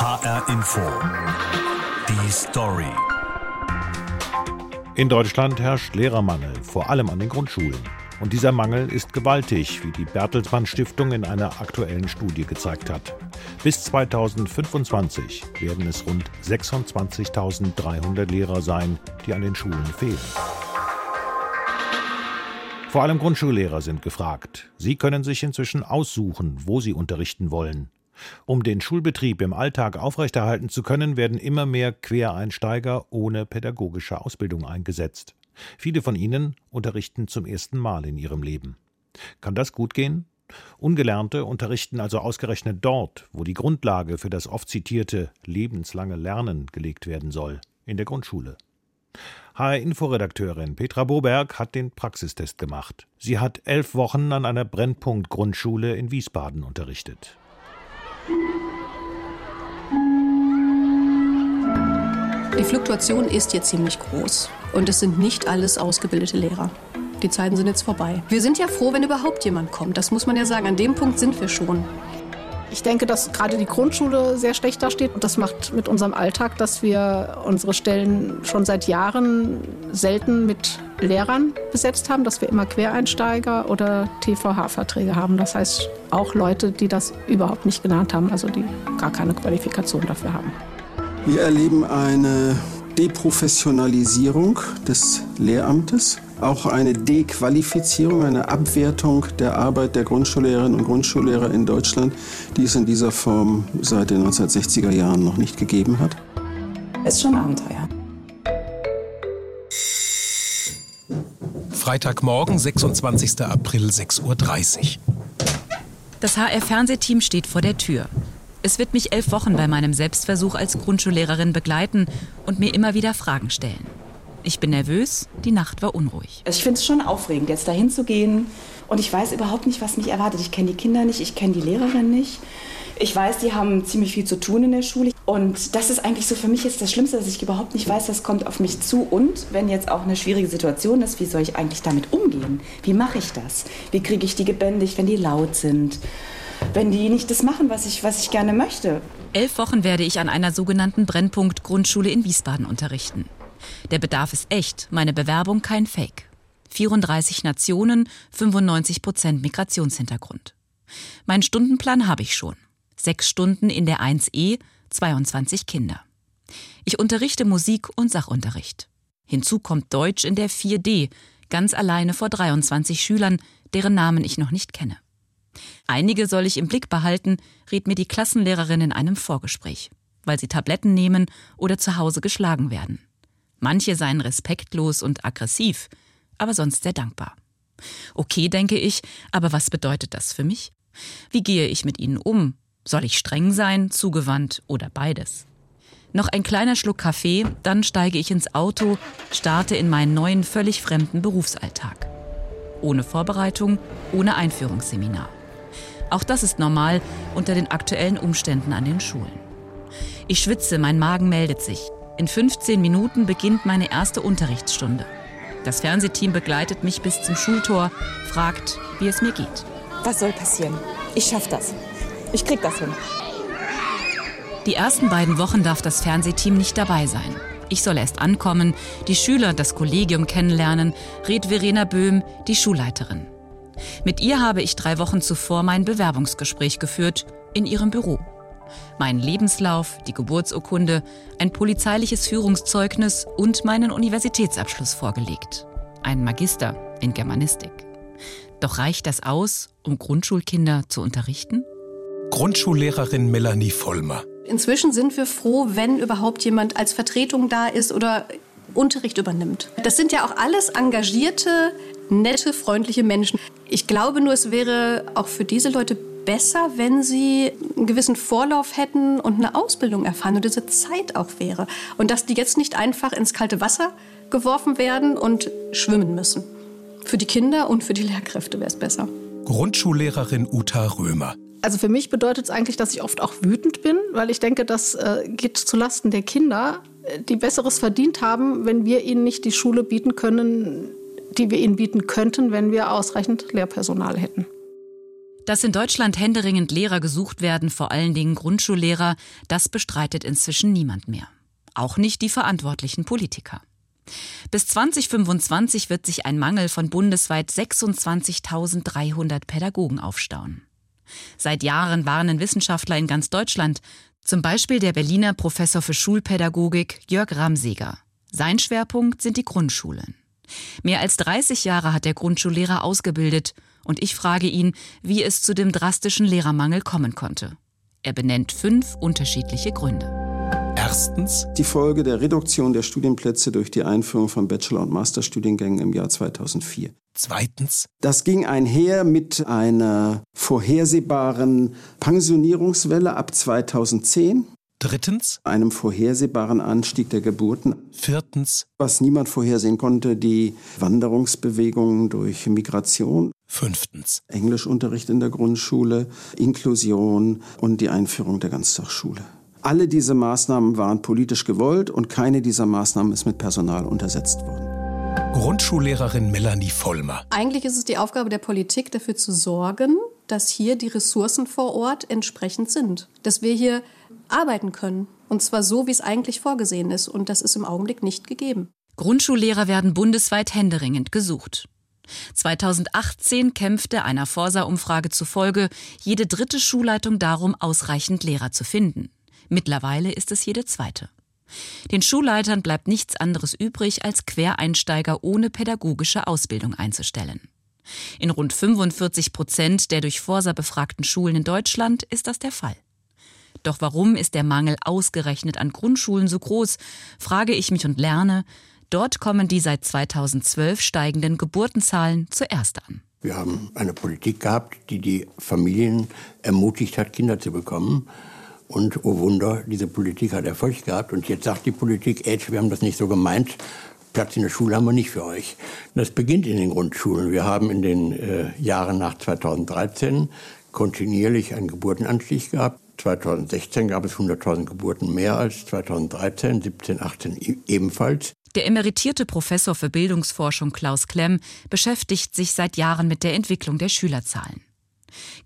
HR Info. Die Story. In Deutschland herrscht Lehrermangel, vor allem an den Grundschulen. Und dieser Mangel ist gewaltig, wie die Bertelsmann Stiftung in einer aktuellen Studie gezeigt hat. Bis 2025 werden es rund 26.300 Lehrer sein, die an den Schulen fehlen. Vor allem Grundschullehrer sind gefragt. Sie können sich inzwischen aussuchen, wo sie unterrichten wollen. Um den Schulbetrieb im Alltag aufrechterhalten zu können, werden immer mehr Quereinsteiger ohne pädagogische Ausbildung eingesetzt. Viele von ihnen unterrichten zum ersten Mal in ihrem Leben. Kann das gut gehen? Ungelernte unterrichten also ausgerechnet dort, wo die Grundlage für das oft zitierte lebenslange Lernen gelegt werden soll, in der Grundschule. HR-Inforedakteurin Petra Boberg hat den Praxistest gemacht. Sie hat elf Wochen an einer Brennpunkt-Grundschule in Wiesbaden unterrichtet. Die Fluktuation ist jetzt ziemlich groß und es sind nicht alles ausgebildete Lehrer. Die Zeiten sind jetzt vorbei. Wir sind ja froh, wenn überhaupt jemand kommt. Das muss man ja sagen. An dem Punkt sind wir schon. Ich denke, dass gerade die Grundschule sehr schlecht dasteht. Und das macht mit unserem Alltag, dass wir unsere Stellen schon seit Jahren selten mit Lehrern besetzt haben, dass wir immer Quereinsteiger oder TVH-Verträge haben. Das heißt auch Leute, die das überhaupt nicht gelernt haben, also die gar keine Qualifikation dafür haben. Wir erleben eine Deprofessionalisierung des Lehramtes auch eine Dequalifizierung, eine Abwertung der Arbeit der Grundschullehrerinnen und Grundschullehrer in Deutschland, die es in dieser Form seit den 1960er Jahren noch nicht gegeben hat. Es ist schon Abenteuer. Freitagmorgen, 26. April, 6.30 Uhr. Das HR-Fernsehteam steht vor der Tür. Es wird mich elf Wochen bei meinem Selbstversuch als Grundschullehrerin begleiten und mir immer wieder Fragen stellen. Ich bin nervös, die Nacht war unruhig. Also ich finde es schon aufregend, jetzt dahin zu gehen. Und ich weiß überhaupt nicht, was mich erwartet. Ich kenne die Kinder nicht, ich kenne die Lehrerin nicht. Ich weiß, die haben ziemlich viel zu tun in der Schule. Und das ist eigentlich so für mich jetzt das Schlimmste, dass ich überhaupt nicht weiß, was kommt auf mich zu. Und wenn jetzt auch eine schwierige Situation ist, wie soll ich eigentlich damit umgehen? Wie mache ich das? Wie kriege ich die gebändigt, wenn die laut sind? Wenn die nicht das machen, was ich, was ich gerne möchte? Elf Wochen werde ich an einer sogenannten Brennpunkt-Grundschule in Wiesbaden unterrichten. Der Bedarf ist echt, meine Bewerbung kein Fake. 34 Nationen, 95 Prozent Migrationshintergrund. Mein Stundenplan habe ich schon. Sechs Stunden in der 1e, 22 Kinder. Ich unterrichte Musik und Sachunterricht. Hinzu kommt Deutsch in der 4D, ganz alleine vor 23 Schülern, deren Namen ich noch nicht kenne. Einige soll ich im Blick behalten, rät mir die Klassenlehrerin in einem Vorgespräch, weil sie Tabletten nehmen oder zu Hause geschlagen werden. Manche seien respektlos und aggressiv, aber sonst sehr dankbar. Okay, denke ich, aber was bedeutet das für mich? Wie gehe ich mit ihnen um? Soll ich streng sein, zugewandt oder beides? Noch ein kleiner Schluck Kaffee, dann steige ich ins Auto, starte in meinen neuen, völlig fremden Berufsalltag. Ohne Vorbereitung, ohne Einführungsseminar. Auch das ist normal unter den aktuellen Umständen an den Schulen. Ich schwitze, mein Magen meldet sich. In 15 Minuten beginnt meine erste Unterrichtsstunde. Das Fernsehteam begleitet mich bis zum Schultor, fragt, wie es mir geht. Was soll passieren? Ich schaff das. Ich krieg das hin. Die ersten beiden Wochen darf das Fernsehteam nicht dabei sein. Ich soll erst ankommen, die Schüler, das Kollegium kennenlernen, rät Verena Böhm, die Schulleiterin. Mit ihr habe ich drei Wochen zuvor mein Bewerbungsgespräch geführt in ihrem Büro. Mein Lebenslauf, die Geburtsurkunde, ein polizeiliches Führungszeugnis und meinen Universitätsabschluss vorgelegt. Ein Magister in Germanistik. Doch reicht das aus, um Grundschulkinder zu unterrichten? Grundschullehrerin Melanie Vollmer. Inzwischen sind wir froh, wenn überhaupt jemand als Vertretung da ist oder Unterricht übernimmt. Das sind ja auch alles engagierte, nette, freundliche Menschen. Ich glaube nur, es wäre auch für diese Leute besser, wenn sie einen gewissen Vorlauf hätten und eine Ausbildung erfahren und diese Zeit auch wäre. Und dass die jetzt nicht einfach ins kalte Wasser geworfen werden und schwimmen müssen. Für die Kinder und für die Lehrkräfte wäre es besser. Grundschullehrerin Uta Römer. Also für mich bedeutet es eigentlich, dass ich oft auch wütend bin, weil ich denke, das äh, geht zulasten der Kinder, äh, die Besseres verdient haben, wenn wir ihnen nicht die Schule bieten können, die wir ihnen bieten könnten, wenn wir ausreichend Lehrpersonal hätten. Dass in Deutschland händeringend Lehrer gesucht werden, vor allen Dingen Grundschullehrer, das bestreitet inzwischen niemand mehr. Auch nicht die verantwortlichen Politiker. Bis 2025 wird sich ein Mangel von bundesweit 26.300 Pädagogen aufstauen. Seit Jahren warnen Wissenschaftler in ganz Deutschland, zum Beispiel der Berliner Professor für Schulpädagogik Jörg Ramseger. Sein Schwerpunkt sind die Grundschulen. Mehr als 30 Jahre hat der Grundschullehrer ausgebildet und ich frage ihn, wie es zu dem drastischen Lehrermangel kommen konnte. Er benennt fünf unterschiedliche Gründe. Erstens die Folge der Reduktion der Studienplätze durch die Einführung von Bachelor- und Masterstudiengängen im Jahr 2004. Zweitens. Das ging einher mit einer vorhersehbaren Pensionierungswelle ab 2010. Drittens. Einem vorhersehbaren Anstieg der Geburten. Viertens. Was niemand vorhersehen konnte, die Wanderungsbewegungen durch Migration. Fünftens. Englischunterricht in der Grundschule, Inklusion und die Einführung der Ganztagsschule. Alle diese Maßnahmen waren politisch gewollt und keine dieser Maßnahmen ist mit Personal untersetzt worden. Grundschullehrerin Melanie Vollmer. Eigentlich ist es die Aufgabe der Politik, dafür zu sorgen, dass hier die Ressourcen vor Ort entsprechend sind. Dass wir hier arbeiten können. Und zwar so, wie es eigentlich vorgesehen ist. Und das ist im Augenblick nicht gegeben. Grundschullehrer werden bundesweit händeringend gesucht. 2018 kämpfte einer Forsa-Umfrage zufolge jede dritte Schulleitung darum, ausreichend Lehrer zu finden. Mittlerweile ist es jede zweite. Den Schulleitern bleibt nichts anderes übrig, als Quereinsteiger ohne pädagogische Ausbildung einzustellen. In rund 45 Prozent der durch Forsa befragten Schulen in Deutschland ist das der Fall. Doch warum ist der Mangel ausgerechnet an Grundschulen so groß, frage ich mich und lerne. Dort kommen die seit 2012 steigenden Geburtenzahlen zuerst an. Wir haben eine Politik gehabt, die die Familien ermutigt hat, Kinder zu bekommen. Und oh Wunder, diese Politik hat Erfolg gehabt. Und jetzt sagt die Politik, Edge, wir haben das nicht so gemeint. Platz in der Schule haben wir nicht für euch. Das beginnt in den Grundschulen. Wir haben in den äh, Jahren nach 2013 kontinuierlich einen Geburtenanstieg gehabt. 2016 gab es 100.000 Geburten mehr als 2013, 17, 18 ebenfalls. Der emeritierte Professor für Bildungsforschung Klaus Klemm beschäftigt sich seit Jahren mit der Entwicklung der Schülerzahlen.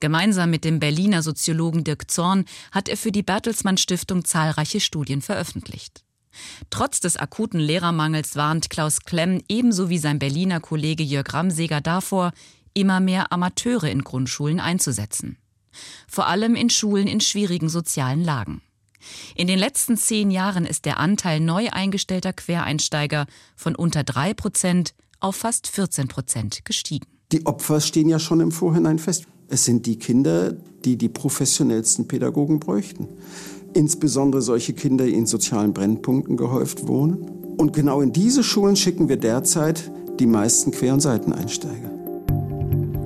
Gemeinsam mit dem Berliner Soziologen Dirk Zorn hat er für die Bertelsmann Stiftung zahlreiche Studien veröffentlicht. Trotz des akuten Lehrermangels warnt Klaus Klemm ebenso wie sein Berliner Kollege Jörg Ramseger davor, immer mehr Amateure in Grundschulen einzusetzen. Vor allem in Schulen in schwierigen sozialen Lagen. In den letzten zehn Jahren ist der Anteil neu eingestellter Quereinsteiger von unter drei Prozent auf fast 14 Prozent gestiegen. Die Opfer stehen ja schon im Vorhinein fest. Es sind die Kinder, die die professionellsten Pädagogen bräuchten. Insbesondere solche Kinder, die in sozialen Brennpunkten gehäuft wohnen. Und genau in diese Schulen schicken wir derzeit die meisten Quer- und Seiteneinsteiger.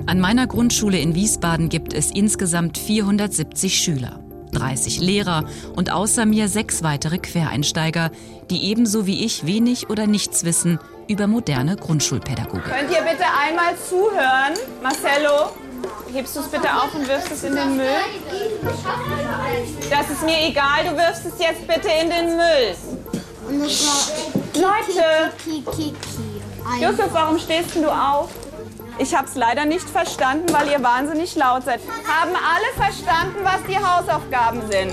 An meiner Grundschule in Wiesbaden gibt es insgesamt 470 Schüler, 30 Lehrer und außer mir sechs weitere Quereinsteiger, die ebenso wie ich wenig oder nichts wissen über moderne Grundschulpädagogik. Könnt ihr bitte einmal zuhören, Marcello? Hebst du es bitte auf und wirfst es in den Müll? Das ist mir egal, du wirfst es jetzt bitte in den Müll. Leute! Justus, warum stehst du auf? Ich habe es leider nicht verstanden, weil ihr wahnsinnig laut seid. Haben alle verstanden, was die Hausaufgaben sind?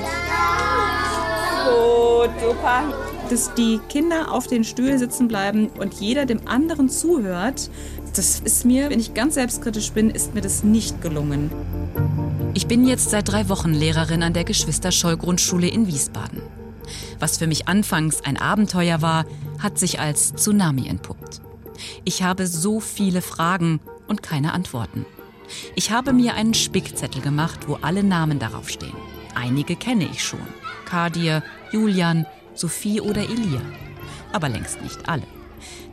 Gut, super. Dass die Kinder auf den Stühlen sitzen bleiben und jeder dem anderen zuhört, das ist mir, wenn ich ganz selbstkritisch bin, ist mir das nicht gelungen. Ich bin jetzt seit drei Wochen Lehrerin an der Geschwister-Scholl-Grundschule in Wiesbaden. Was für mich anfangs ein Abenteuer war, hat sich als Tsunami entpuppt. Ich habe so viele Fragen und keine Antworten. Ich habe mir einen Spickzettel gemacht, wo alle Namen darauf stehen. Einige kenne ich schon. Kadir, Julian, Sophie oder Elia. Aber längst nicht alle.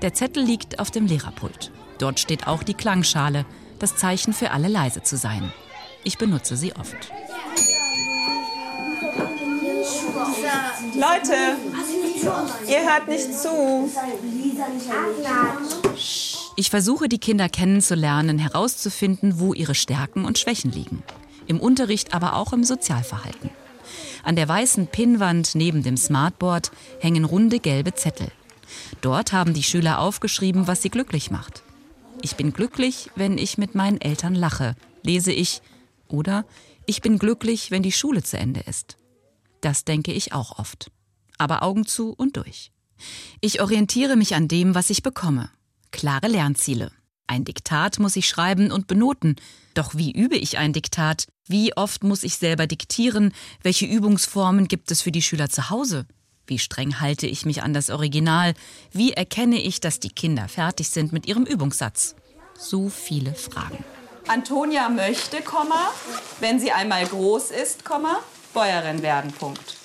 Der Zettel liegt auf dem Lehrerpult. Dort steht auch die Klangschale, das Zeichen für alle leise zu sein. Ich benutze sie oft. Leute, ihr hört nicht zu. Ich versuche die Kinder kennenzulernen, herauszufinden, wo ihre Stärken und Schwächen liegen. Im Unterricht, aber auch im Sozialverhalten. An der weißen Pinnwand neben dem Smartboard hängen runde gelbe Zettel. Dort haben die Schüler aufgeschrieben, was sie glücklich macht. Ich bin glücklich, wenn ich mit meinen Eltern lache, lese ich Oder ich bin glücklich, wenn die Schule zu Ende ist. Das denke ich auch oft. Aber Augen zu und durch. Ich orientiere mich an dem, was ich bekomme. Klare Lernziele. Ein Diktat muss ich schreiben und benoten. Doch wie übe ich ein Diktat? Wie oft muss ich selber diktieren? Welche Übungsformen gibt es für die Schüler zu Hause? Wie streng halte ich mich an das Original? Wie erkenne ich, dass die Kinder fertig sind mit ihrem Übungssatz? So viele Fragen. Antonia möchte, wenn sie einmal groß ist, Bäuerin werden. Punkt.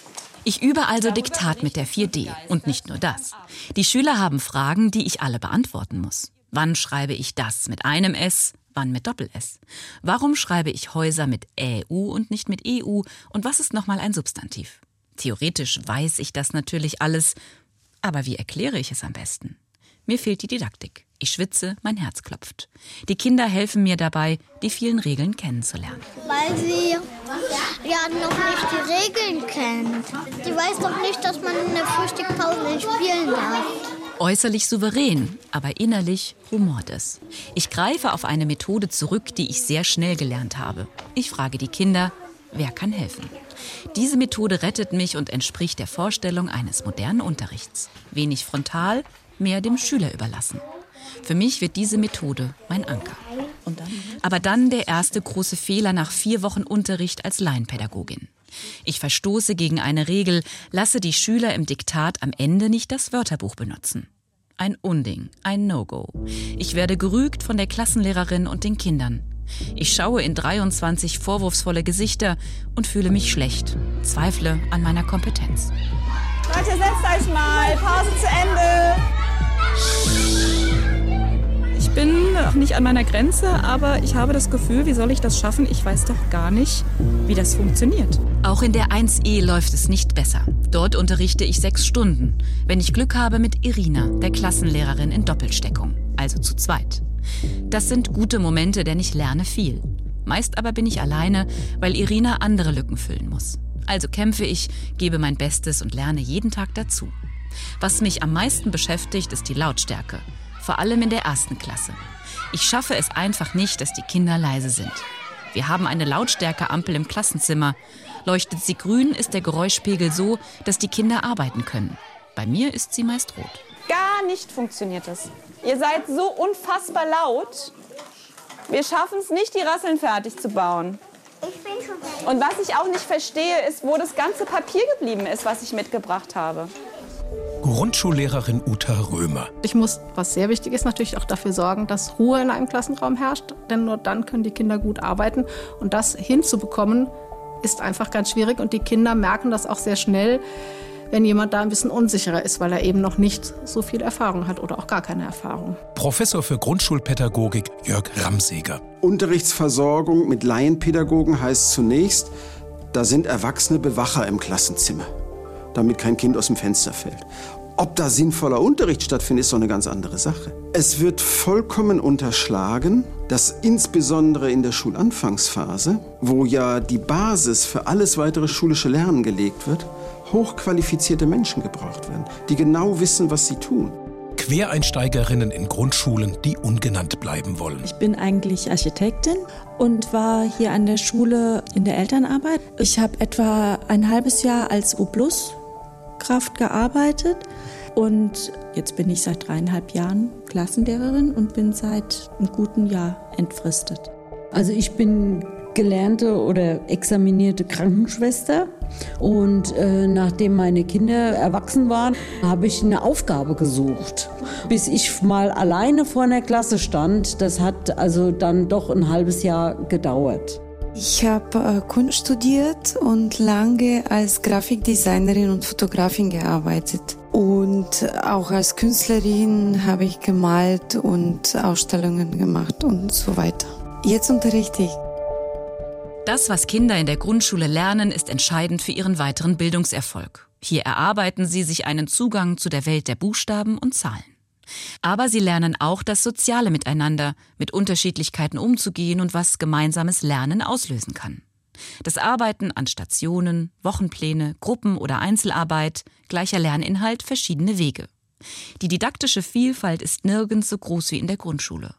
Ich übe also Diktat mit der 4D. Und nicht nur das. Die Schüler haben Fragen, die ich alle beantworten muss. Wann schreibe ich das mit einem S? Wann mit Doppel-S? Warum schreibe ich Häuser mit EU und nicht mit EU? Und was ist nochmal ein Substantiv? Theoretisch weiß ich das natürlich alles, aber wie erkläre ich es am besten? Mir fehlt die Didaktik. Ich schwitze, mein Herz klopft. Die Kinder helfen mir dabei, die vielen Regeln kennenzulernen. Weil sie ja noch nicht die Regeln kennt. Sie weiß doch nicht, dass man in der Frühstückpause spielen darf. Äußerlich souverän, aber innerlich rumort es. Ich greife auf eine Methode zurück, die ich sehr schnell gelernt habe. Ich frage die Kinder, wer kann helfen? Diese Methode rettet mich und entspricht der Vorstellung eines modernen Unterrichts. Wenig frontal, mehr dem Schüler überlassen. Für mich wird diese Methode mein Anker. Aber dann der erste große Fehler nach vier Wochen Unterricht als Laienpädagogin. Ich verstoße gegen eine Regel, lasse die Schüler im Diktat am Ende nicht das Wörterbuch benutzen. Ein Unding, ein No-Go. Ich werde gerügt von der Klassenlehrerin und den Kindern. Ich schaue in 23 vorwurfsvolle Gesichter und fühle mich schlecht, zweifle an meiner Kompetenz. Leute, setzt euch mal. Pause zu Ende. Ich bin noch nicht an meiner Grenze, aber ich habe das Gefühl, wie soll ich das schaffen? Ich weiß doch gar nicht, wie das funktioniert. Auch in der 1E läuft es nicht besser. Dort unterrichte ich sechs Stunden. Wenn ich Glück habe mit Irina, der Klassenlehrerin in Doppelsteckung, also zu zweit. Das sind gute Momente, denn ich lerne viel. Meist aber bin ich alleine, weil Irina andere Lücken füllen muss. Also kämpfe ich, gebe mein Bestes und lerne jeden Tag dazu. Was mich am meisten beschäftigt, ist die Lautstärke. Vor allem in der ersten Klasse. Ich schaffe es einfach nicht, dass die Kinder leise sind. Wir haben eine Lautstärkeampel im Klassenzimmer. Leuchtet sie grün, ist der Geräuschpegel so, dass die Kinder arbeiten können. Bei mir ist sie meist rot. Gar nicht funktioniert es. Ihr seid so unfassbar laut. Wir schaffen es nicht, die Rasseln fertig zu bauen. Ich bin schon fertig. Und was ich auch nicht verstehe, ist, wo das ganze Papier geblieben ist, was ich mitgebracht habe. Grundschullehrerin Uta Römer. Ich muss, was sehr wichtig ist, natürlich auch dafür sorgen, dass Ruhe in einem Klassenraum herrscht, denn nur dann können die Kinder gut arbeiten. Und das hinzubekommen, ist einfach ganz schwierig und die Kinder merken das auch sehr schnell, wenn jemand da ein bisschen unsicherer ist, weil er eben noch nicht so viel Erfahrung hat oder auch gar keine Erfahrung. Professor für Grundschulpädagogik Jörg Ramseger. Unterrichtsversorgung mit Laienpädagogen heißt zunächst, da sind erwachsene Bewacher im Klassenzimmer, damit kein Kind aus dem Fenster fällt. Ob da sinnvoller Unterricht stattfindet, ist doch eine ganz andere Sache. Es wird vollkommen unterschlagen, dass insbesondere in der Schulanfangsphase, wo ja die Basis für alles weitere schulische Lernen gelegt wird, hochqualifizierte Menschen gebraucht werden, die genau wissen, was sie tun. Quereinsteigerinnen in Grundschulen, die ungenannt bleiben wollen. Ich bin eigentlich Architektin und war hier an der Schule in der Elternarbeit. Ich habe etwa ein halbes Jahr als U-Plus-Kraft gearbeitet und jetzt bin ich seit dreieinhalb Jahren Klassenlehrerin und bin seit einem guten Jahr entfristet. Also ich bin gelernte oder examinierte Krankenschwester. Und äh, nachdem meine Kinder erwachsen waren, habe ich eine Aufgabe gesucht. Bis ich mal alleine vor einer Klasse stand, das hat also dann doch ein halbes Jahr gedauert. Ich habe äh, Kunst studiert und lange als Grafikdesignerin und Fotografin gearbeitet. Und auch als Künstlerin habe ich gemalt und Ausstellungen gemacht und so weiter. Jetzt unterrichte ich. Das, was Kinder in der Grundschule lernen, ist entscheidend für ihren weiteren Bildungserfolg. Hier erarbeiten sie sich einen Zugang zu der Welt der Buchstaben und Zahlen. Aber sie lernen auch das soziale Miteinander, mit Unterschiedlichkeiten umzugehen und was gemeinsames Lernen auslösen kann. Das Arbeiten an Stationen, Wochenpläne, Gruppen- oder Einzelarbeit, gleicher Lerninhalt, verschiedene Wege. Die didaktische Vielfalt ist nirgends so groß wie in der Grundschule.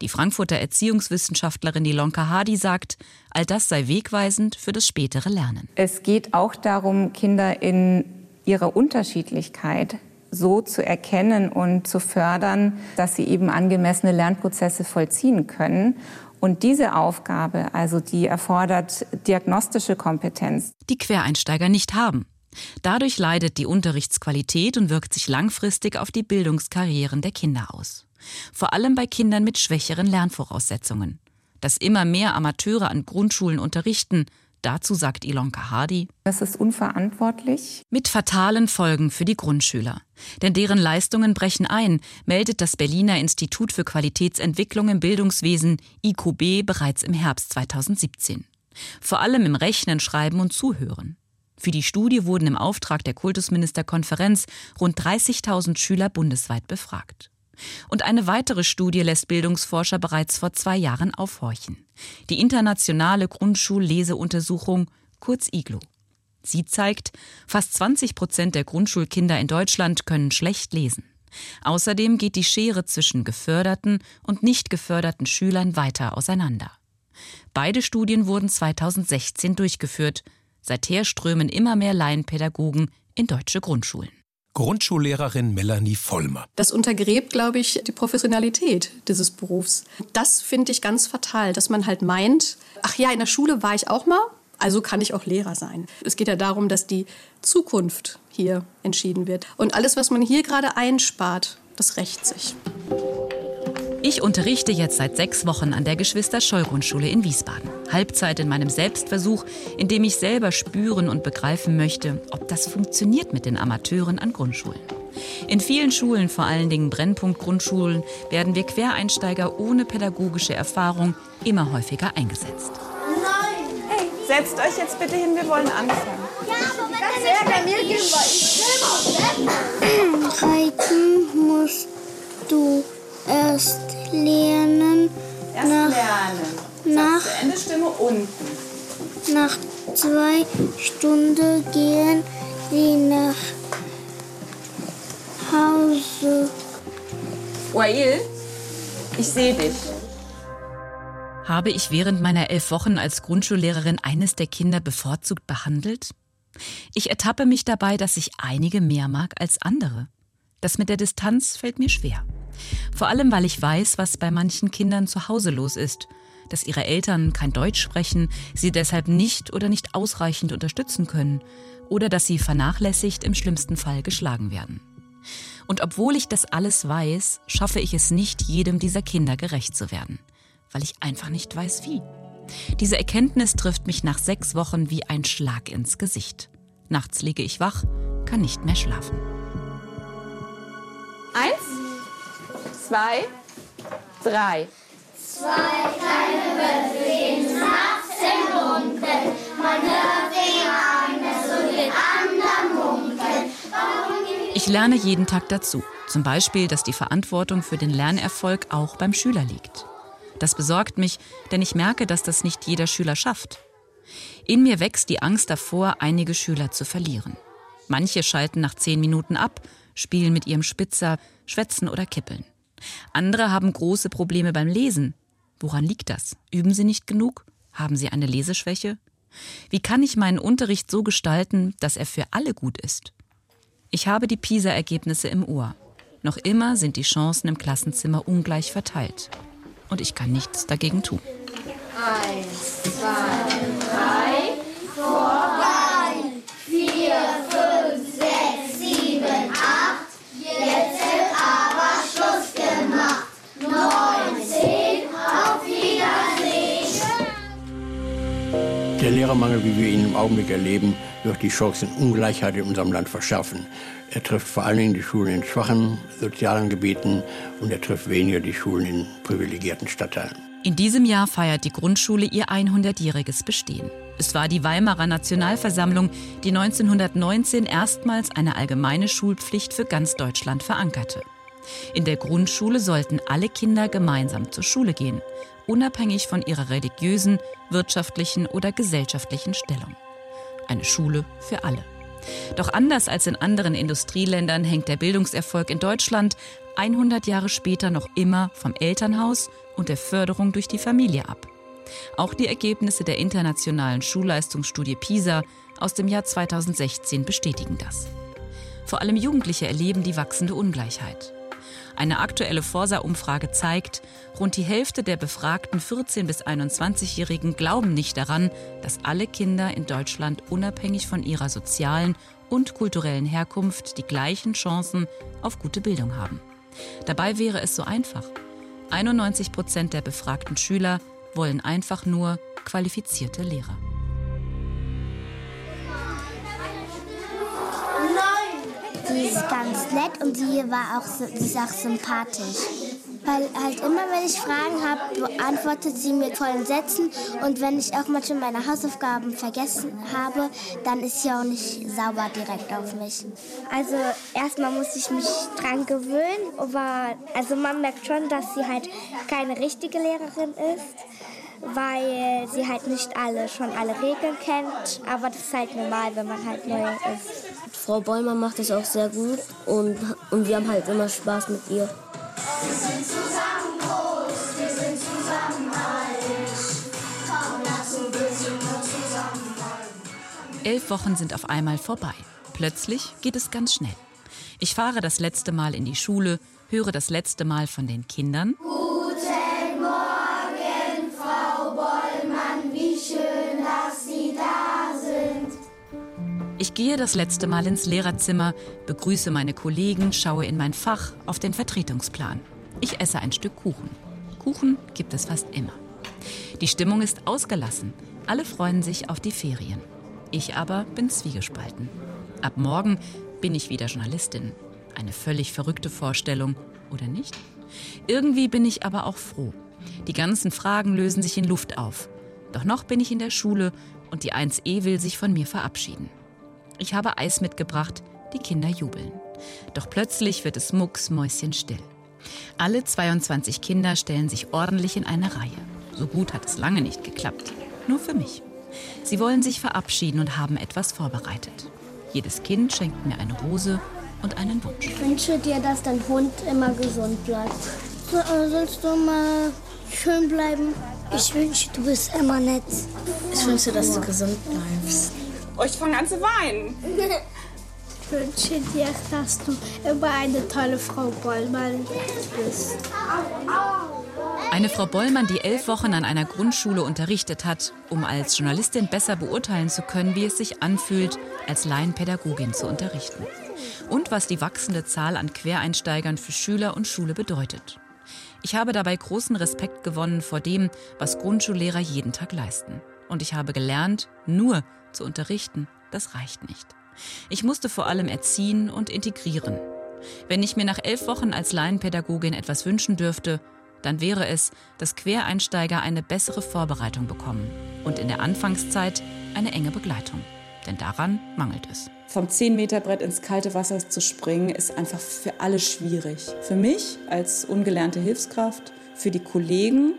Die Frankfurter Erziehungswissenschaftlerin Ilonka Hadi sagt, all das sei wegweisend für das spätere Lernen. Es geht auch darum, Kinder in ihrer Unterschiedlichkeit so zu erkennen und zu fördern, dass sie eben angemessene Lernprozesse vollziehen können. Und diese Aufgabe, also die erfordert diagnostische Kompetenz. Die Quereinsteiger nicht haben. Dadurch leidet die Unterrichtsqualität und wirkt sich langfristig auf die Bildungskarrieren der Kinder aus. Vor allem bei Kindern mit schwächeren Lernvoraussetzungen. Dass immer mehr Amateure an Grundschulen unterrichten, dazu sagt Ilonka Hardy, das ist unverantwortlich. Mit fatalen Folgen für die Grundschüler. Denn deren Leistungen brechen ein, meldet das Berliner Institut für Qualitätsentwicklung im Bildungswesen IQB bereits im Herbst 2017. Vor allem im Rechnen, Schreiben und Zuhören. Für die Studie wurden im Auftrag der Kultusministerkonferenz rund 30.000 Schüler bundesweit befragt. Und eine weitere Studie lässt Bildungsforscher bereits vor zwei Jahren aufhorchen. Die internationale Grundschulleseuntersuchung, kurz IGLO. Sie zeigt, fast 20 Prozent der Grundschulkinder in Deutschland können schlecht lesen. Außerdem geht die Schere zwischen geförderten und nicht geförderten Schülern weiter auseinander. Beide Studien wurden 2016 durchgeführt. Seither strömen immer mehr Laienpädagogen in deutsche Grundschulen. Grundschullehrerin Melanie Vollmer. Das untergräbt, glaube ich, die Professionalität dieses Berufs. Das finde ich ganz fatal, dass man halt meint, ach ja, in der Schule war ich auch mal, also kann ich auch Lehrer sein. Es geht ja darum, dass die Zukunft hier entschieden wird. Und alles, was man hier gerade einspart, das rächt sich. Ich unterrichte jetzt seit sechs Wochen an der Geschwister-Scholl-Grundschule in Wiesbaden. Halbzeit in meinem Selbstversuch, in dem ich selber spüren und begreifen möchte, ob das funktioniert mit den Amateuren an Grundschulen. In vielen Schulen, vor allen Dingen Brennpunkt-Grundschulen, werden wir Quereinsteiger ohne pädagogische Erfahrung immer häufiger eingesetzt. Nein! Hey, setzt euch jetzt bitte hin, wir wollen anfangen. Ja, aber wenn Ganz ehrlich, mir gehen, Reiten musst du erst lernen. Erst nach, lernen. Nach, zu Ende Stimme unten. Nach zwei Stunden gehen sie nach Hause. Wael, ich sehe dich. Habe ich während meiner elf Wochen als Grundschullehrerin eines der Kinder bevorzugt behandelt? Ich ertappe mich dabei, dass ich einige mehr mag als andere. Das mit der Distanz fällt mir schwer. Vor allem, weil ich weiß, was bei manchen Kindern zu Hause los ist, dass ihre Eltern kein Deutsch sprechen, sie deshalb nicht oder nicht ausreichend unterstützen können oder dass sie vernachlässigt im schlimmsten Fall geschlagen werden. Und obwohl ich das alles weiß, schaffe ich es nicht, jedem dieser Kinder gerecht zu werden, weil ich einfach nicht weiß, wie. Diese Erkenntnis trifft mich nach sechs Wochen wie ein Schlag ins Gesicht. Nachts liege ich wach, kann nicht mehr schlafen. Eins, zwei, drei. Zwei kleine Wölfe gehen nachts im Dunkeln. Man hört den einen und den anderen munkeln. Ich lerne jeden Tag dazu. Zum Beispiel, dass die Verantwortung für den Lernerfolg auch beim Schüler liegt. Das besorgt mich, denn ich merke, dass das nicht jeder Schüler schafft. In mir wächst die Angst davor, einige Schüler zu verlieren. Manche schalten nach zehn Minuten ab, spielen mit ihrem Spitzer, schwätzen oder kippeln. Andere haben große Probleme beim Lesen. Woran liegt das? Üben sie nicht genug? Haben sie eine Leseschwäche? Wie kann ich meinen Unterricht so gestalten, dass er für alle gut ist? Ich habe die PISA-Ergebnisse im Ohr. Noch immer sind die Chancen im Klassenzimmer ungleich verteilt. Und ich kann nichts dagegen tun. Eins, zwei, Lehrermangel, wie wir ihn im Augenblick erleben, wird die Chancenungleichheit in unserem Land verschärfen. Er trifft vor allen Dingen die Schulen in schwachen sozialen Gebieten und er trifft weniger die Schulen in privilegierten Stadtteilen. In diesem Jahr feiert die Grundschule ihr 100-jähriges Bestehen. Es war die Weimarer Nationalversammlung, die 1919 erstmals eine allgemeine Schulpflicht für ganz Deutschland verankerte. In der Grundschule sollten alle Kinder gemeinsam zur Schule gehen, unabhängig von ihrer religiösen, wirtschaftlichen oder gesellschaftlichen Stellung. Eine Schule für alle. Doch anders als in anderen Industrieländern hängt der Bildungserfolg in Deutschland 100 Jahre später noch immer vom Elternhaus und der Förderung durch die Familie ab. Auch die Ergebnisse der internationalen Schulleistungsstudie PISA aus dem Jahr 2016 bestätigen das. Vor allem Jugendliche erleben die wachsende Ungleichheit. Eine aktuelle Forsa-Umfrage zeigt, rund die Hälfte der befragten 14- bis 21-Jährigen glauben nicht daran, dass alle Kinder in Deutschland unabhängig von ihrer sozialen und kulturellen Herkunft die gleichen Chancen auf gute Bildung haben. Dabei wäre es so einfach. 91 Prozent der befragten Schüler wollen einfach nur qualifizierte Lehrer. Sie ist ganz nett und sie war auch, sie ist auch sympathisch. Weil halt immer, wenn ich Fragen habe, beantwortet sie mir vollen Sätzen. Und wenn ich auch manchmal meine Hausaufgaben vergessen habe, dann ist sie auch nicht sauber direkt auf mich. Also erstmal muss ich mich dran gewöhnen. Aber also man merkt schon, dass sie halt keine richtige Lehrerin ist weil sie halt nicht alle schon alle Regeln kennt, aber das ist halt normal, wenn man halt neu ist. Frau Bäumer macht es auch sehr gut und, und wir haben halt immer Spaß mit ihr. Wir sind zusammen groß, wir sind zusammen alt. Komm, lass immer zusammenhalten. Elf Wochen sind auf einmal vorbei. Plötzlich geht es ganz schnell. Ich fahre das letzte Mal in die Schule, höre das letzte Mal von den Kindern. Guten gehe das letzte Mal ins Lehrerzimmer, begrüße meine Kollegen, schaue in mein Fach auf den Vertretungsplan. Ich esse ein Stück Kuchen. Kuchen gibt es fast immer. Die Stimmung ist ausgelassen. Alle freuen sich auf die Ferien. Ich aber bin zwiegespalten. Ab morgen bin ich wieder Journalistin. Eine völlig verrückte Vorstellung, oder nicht? Irgendwie bin ich aber auch froh. Die ganzen Fragen lösen sich in Luft auf. Doch noch bin ich in der Schule und die 1E will sich von mir verabschieden. Ich habe Eis mitgebracht, die Kinder jubeln. Doch plötzlich wird es mucksmäuschenstill. Alle 22 Kinder stellen sich ordentlich in eine Reihe. So gut hat es lange nicht geklappt. Nur für mich. Sie wollen sich verabschieden und haben etwas vorbereitet. Jedes Kind schenkt mir eine Rose und einen Wunsch. Ich wünsche dir, dass dein Hund immer gesund bleibt. So, sollst du mal schön bleiben? Ich wünsche, du bist immer nett. Ich wünsche, dass du gesund bleibst. Oh, ich fange an zu weinen. Ich wünsche dir, dass du immer eine tolle Frau Bollmann bist. Eine Frau Bollmann, die elf Wochen an einer Grundschule unterrichtet hat, um als Journalistin besser beurteilen zu können, wie es sich anfühlt, als Laienpädagogin zu unterrichten. Und was die wachsende Zahl an Quereinsteigern für Schüler und Schule bedeutet. Ich habe dabei großen Respekt gewonnen vor dem, was Grundschullehrer jeden Tag leisten. Und ich habe gelernt, nur zu unterrichten, das reicht nicht. Ich musste vor allem erziehen und integrieren. Wenn ich mir nach elf Wochen als Laienpädagogin etwas wünschen dürfte, dann wäre es, dass Quereinsteiger eine bessere Vorbereitung bekommen und in der Anfangszeit eine enge Begleitung. Denn daran mangelt es. Vom 10-Meter-Brett ins kalte Wasser zu springen, ist einfach für alle schwierig. Für mich als ungelernte Hilfskraft, für die Kollegen,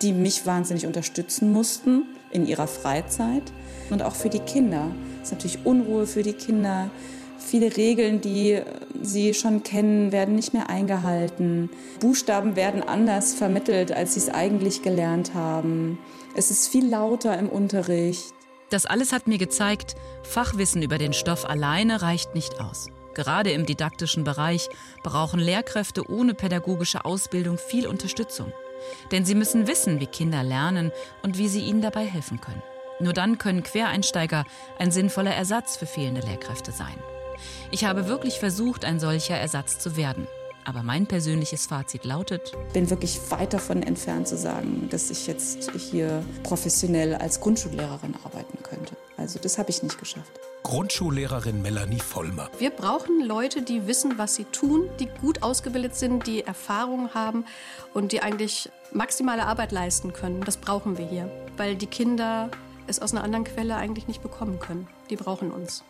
die mich wahnsinnig unterstützen mussten in ihrer Freizeit und auch für die Kinder. Es ist natürlich Unruhe für die Kinder. Viele Regeln, die sie schon kennen, werden nicht mehr eingehalten. Buchstaben werden anders vermittelt, als sie es eigentlich gelernt haben. Es ist viel lauter im Unterricht. Das alles hat mir gezeigt, Fachwissen über den Stoff alleine reicht nicht aus. Gerade im didaktischen Bereich brauchen Lehrkräfte ohne pädagogische Ausbildung viel Unterstützung. Denn sie müssen wissen, wie Kinder lernen und wie sie ihnen dabei helfen können. Nur dann können Quereinsteiger ein sinnvoller Ersatz für fehlende Lehrkräfte sein. Ich habe wirklich versucht, ein solcher Ersatz zu werden. Aber mein persönliches Fazit lautet, bin wirklich weit davon entfernt zu sagen, dass ich jetzt hier professionell als Grundschullehrerin arbeiten könnte. Also das habe ich nicht geschafft. Grundschullehrerin Melanie Vollmer. Wir brauchen Leute, die wissen, was sie tun, die gut ausgebildet sind, die Erfahrung haben und die eigentlich maximale Arbeit leisten können. Das brauchen wir hier, weil die Kinder es aus einer anderen Quelle eigentlich nicht bekommen können. Die brauchen uns.